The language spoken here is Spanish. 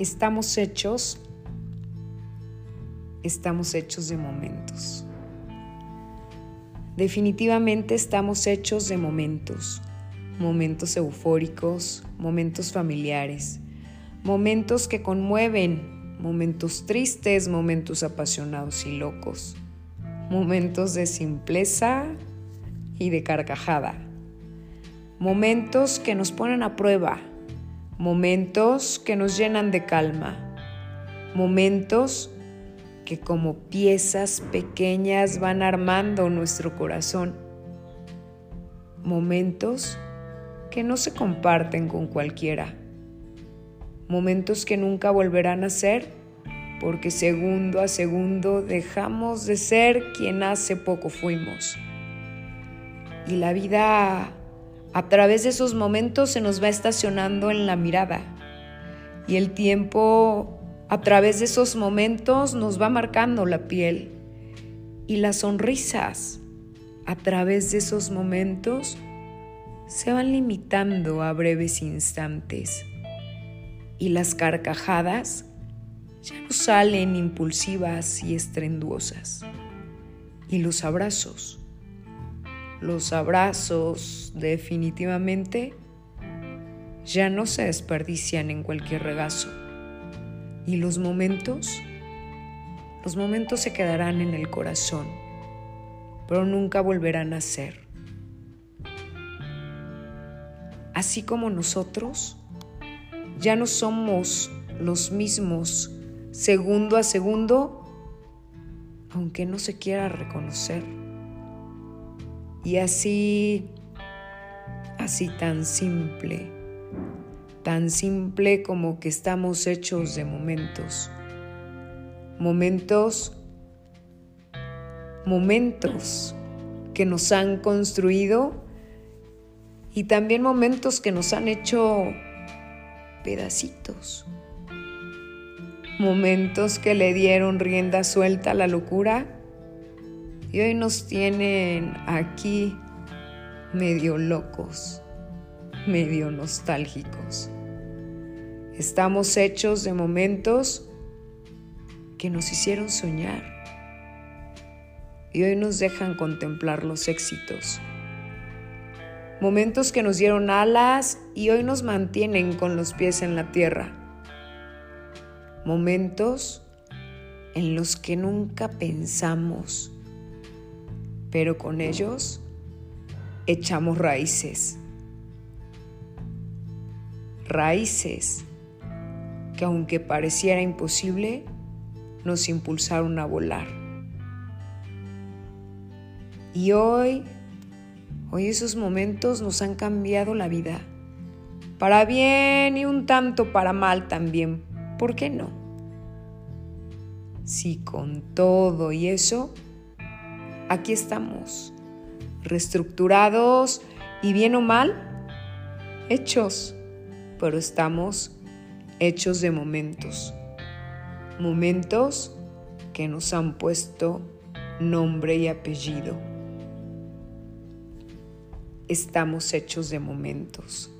estamos hechos, estamos hechos de momentos. Definitivamente estamos hechos de momentos, momentos eufóricos, momentos familiares, momentos que conmueven, momentos tristes, momentos apasionados y locos, momentos de simpleza y de carcajada, momentos que nos ponen a prueba, momentos que nos llenan de calma, momentos que como piezas pequeñas van armando nuestro corazón, momentos que no se comparten con cualquiera, momentos que nunca volverán a ser porque segundo a segundo dejamos de ser quien hace poco fuimos. Y la vida a través de esos momentos se nos va estacionando en la mirada. Y el tiempo a través de esos momentos nos va marcando la piel y las sonrisas a través de esos momentos se van limitando a breves instantes. Y las carcajadas ya no salen impulsivas y estrenduosas. Y los abrazos los abrazos definitivamente ya no se desperdician en cualquier regazo. Y los momentos, los momentos se quedarán en el corazón, pero nunca volverán a ser. Así como nosotros, ya no somos los mismos segundo a segundo, aunque no se quiera reconocer. Y así, así tan simple, tan simple como que estamos hechos de momentos. Momentos, momentos que nos han construido y también momentos que nos han hecho pedacitos. Momentos que le dieron rienda suelta a la locura y hoy nos tienen aquí medio locos, medio nostálgicos. Estamos hechos de momentos que nos hicieron soñar y hoy nos dejan contemplar los éxitos. Momentos que nos dieron alas y hoy nos mantienen con los pies en la tierra. Momentos en los que nunca pensamos pero con ellos echamos raíces. Raíces que aunque pareciera imposible, nos impulsaron a volar. Y hoy, hoy esos momentos nos han cambiado la vida. Para bien y un tanto para mal también. ¿Por qué no? Si con todo y eso aquí estamos, reestructurados y bien o mal, hechos, pero estamos hechos de momentos, momentos que nos han puesto nombre y apellido. Estamos hechos de momentos.